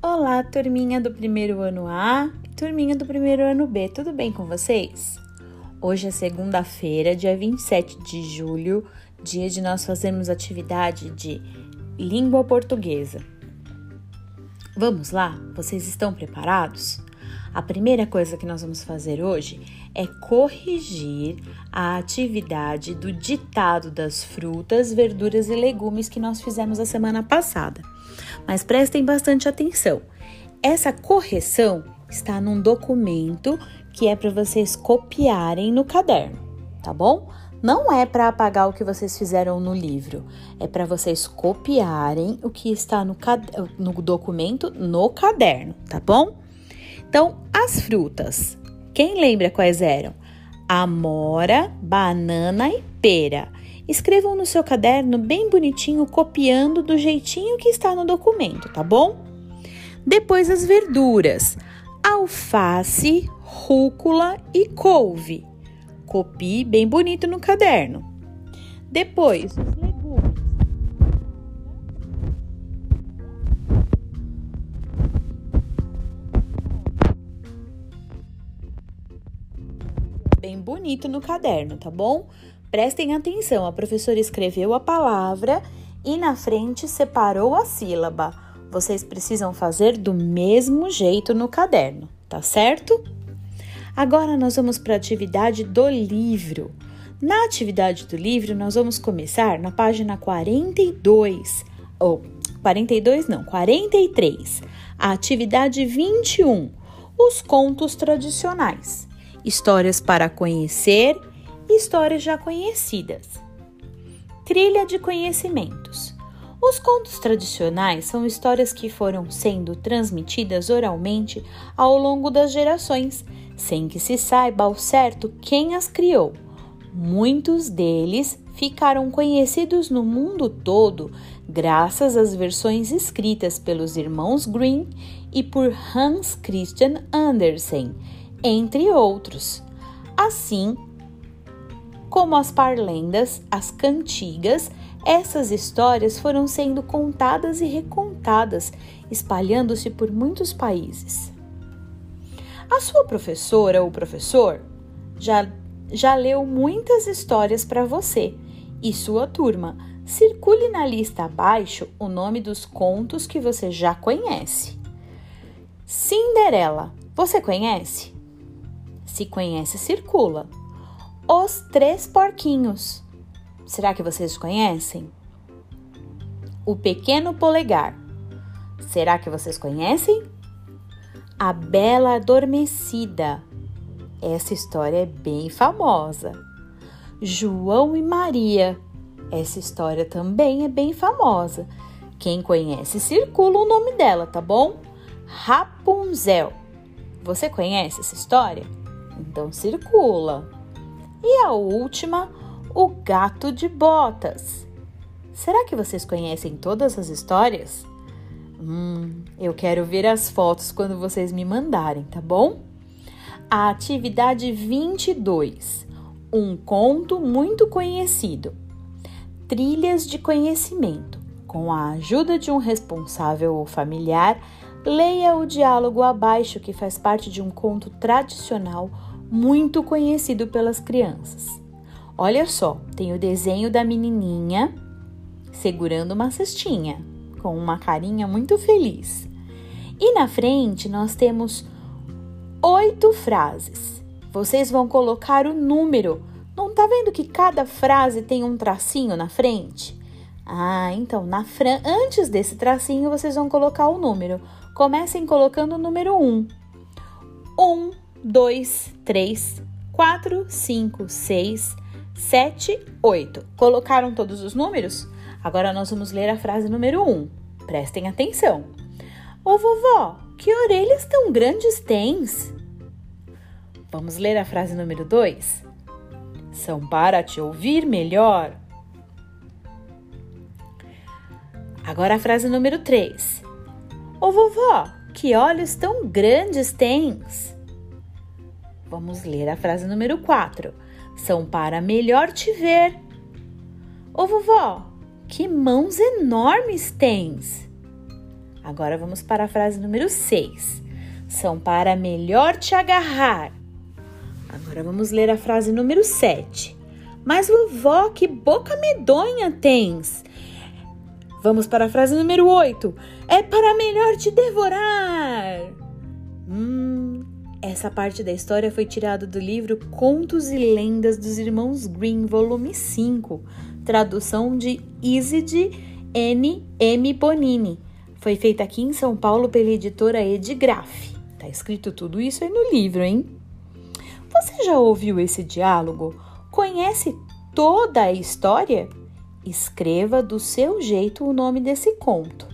Olá, turminha do primeiro ano A e turminha do primeiro ano B, tudo bem com vocês? Hoje é segunda-feira, dia 27 de julho, dia de nós fazermos atividade de língua portuguesa. Vamos lá? Vocês estão preparados? A primeira coisa que nós vamos fazer hoje é corrigir a atividade do ditado das frutas, verduras e legumes que nós fizemos a semana passada. Mas prestem bastante atenção. Essa correção está num documento que é para vocês copiarem no caderno, tá bom? Não é para apagar o que vocês fizeram no livro, é para vocês copiarem o que está no, no documento no caderno, tá bom? Então, as frutas. Quem lembra quais eram? Amora, banana e pera. Escrevam no seu caderno bem bonitinho, copiando do jeitinho que está no documento, tá bom? Depois as verduras: alface, rúcula e couve. Copie bem bonito no caderno. Depois, os Bem bonito no caderno, tá bom? Prestem atenção, a professora escreveu a palavra e na frente separou a sílaba. Vocês precisam fazer do mesmo jeito no caderno, tá certo? Agora nós vamos para a atividade do livro. Na atividade do livro, nós vamos começar na página 42, ou 42 não, 43. A atividade 21, os contos tradicionais. Histórias para conhecer histórias já conhecidas. Trilha de conhecimentos. Os contos tradicionais são histórias que foram sendo transmitidas oralmente ao longo das gerações, sem que se saiba ao certo quem as criou. Muitos deles ficaram conhecidos no mundo todo graças às versões escritas pelos irmãos Grimm e por Hans Christian Andersen, entre outros. Assim, como as parlendas, as cantigas, essas histórias foram sendo contadas e recontadas, espalhando-se por muitos países. A sua professora ou professor já, já leu muitas histórias para você e sua turma. Circule na lista abaixo o nome dos contos que você já conhece. Cinderela, você conhece? Se conhece, circula. Os Três Porquinhos. Será que vocês conhecem? O Pequeno Polegar. Será que vocês conhecem? A Bela Adormecida. Essa história é bem famosa. João e Maria. Essa história também é bem famosa. Quem conhece, circula o nome dela, tá bom? Rapunzel. Você conhece essa história? Então circula. E a última, o gato de botas. Será que vocês conhecem todas as histórias? Hum, eu quero ver as fotos quando vocês me mandarem, tá bom? A atividade 22. Um conto muito conhecido. Trilhas de conhecimento. Com a ajuda de um responsável ou familiar, leia o diálogo abaixo que faz parte de um conto tradicional muito conhecido pelas crianças. Olha só, tem o desenho da menininha segurando uma cestinha, com uma carinha muito feliz. E na frente nós temos oito frases. Vocês vão colocar o número. Não tá vendo que cada frase tem um tracinho na frente? Ah, então na fran... antes desse tracinho vocês vão colocar o número. Comecem colocando o número 1. Um. 1, 2, 3, 4, 5, 6, 7, 8. Colocaram todos os números? Agora nós vamos ler a frase número 1. Prestem atenção. Ô vovó, que orelhas tão grandes tens? Vamos ler a frase número 2? São para te ouvir melhor. Agora a frase número 3. Ô vovó, que olhos tão grandes tens? Vamos ler a frase número 4. São para melhor te ver. Ô vovó, que mãos enormes tens! Agora vamos para a frase número 6. São para melhor te agarrar. Agora vamos ler a frase número 7. Mas vovó, que boca medonha tens! Vamos para a frase número 8. É para melhor te devorar! Hum, essa parte da história foi tirada do livro Contos e Lendas dos Irmãos Green, volume 5, tradução de Isid N. M. Bonini. Foi feita aqui em São Paulo pela editora Edgraf. Tá escrito tudo isso aí no livro, hein? Você já ouviu esse diálogo? Conhece toda a história? Escreva do seu jeito o nome desse conto.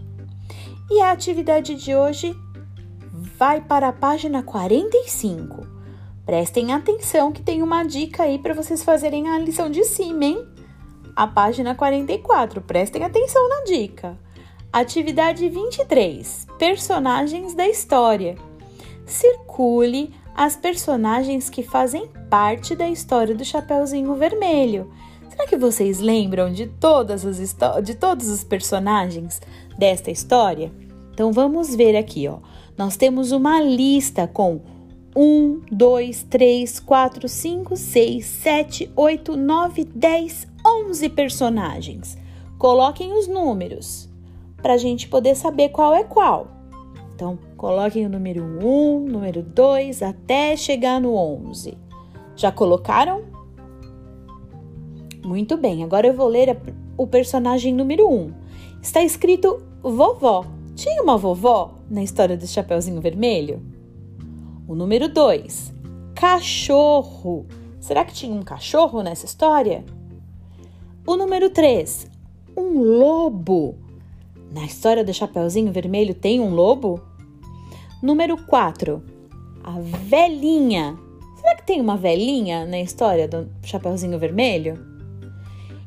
E a atividade de hoje vai para a página 45. Prestem atenção que tem uma dica aí para vocês fazerem a lição de cima, hein? A página 44. Prestem atenção na dica. Atividade 23. Personagens da história. Circule as personagens que fazem parte da história do Chapeuzinho Vermelho. Será que vocês lembram de todas as de todos os personagens desta história? Então vamos ver aqui, ó. Nós temos uma lista com 1, 2, 3, 4, 5, 6, 7, 8, 9, 10, 11 personagens. Coloquem os números para a gente poder saber qual é qual. Então, coloquem o número 1, número 2 até chegar no 11. Já colocaram? Muito bem, agora eu vou ler o personagem número 1. Está escrito vovó. Tinha uma vovó na história do Chapeuzinho Vermelho? O número 2, cachorro. Será que tinha um cachorro nessa história? O número 3, um lobo. Na história do Chapeuzinho Vermelho tem um lobo? Número 4, a velhinha. Será que tem uma velhinha na história do Chapeuzinho Vermelho?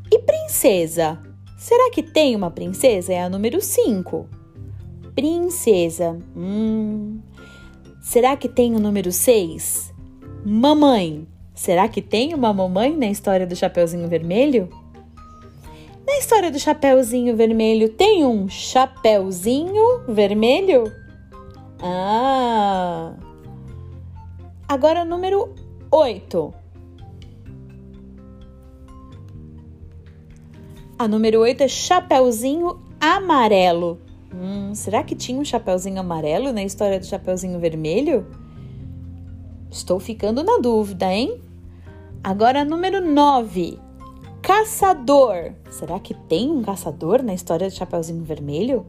E princesa? Será que tem uma princesa? É a número 5. Princesa. Hum. Será que tem o número 6? Mamãe. Será que tem uma mamãe na história do Chapeuzinho Vermelho? Na história do Chapeuzinho Vermelho tem um Chapeuzinho Vermelho? Ah! Agora o número 8. A número 8 é Chapeuzinho Amarelo. Hum, será que tinha um chapeuzinho amarelo na história do chapeuzinho vermelho? Estou ficando na dúvida, hein? Agora, número 9. Caçador. Será que tem um caçador na história do Chapeuzinho Vermelho?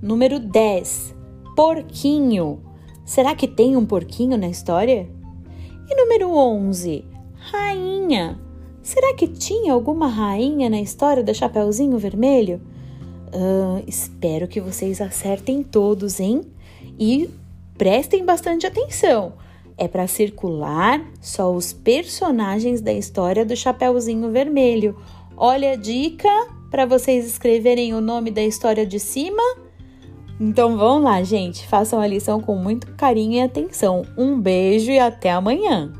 Número 10. Porquinho. Será que tem um porquinho na história? E número 11. Rainha. Será que tinha alguma rainha na história do Chapeuzinho Vermelho? Uh, espero que vocês acertem todos, hein? E prestem bastante atenção. É para circular só os personagens da história do Chapeuzinho Vermelho. Olha a dica para vocês escreverem o nome da história de cima. Então vão lá, gente, façam a lição com muito carinho e atenção. Um beijo e até amanhã!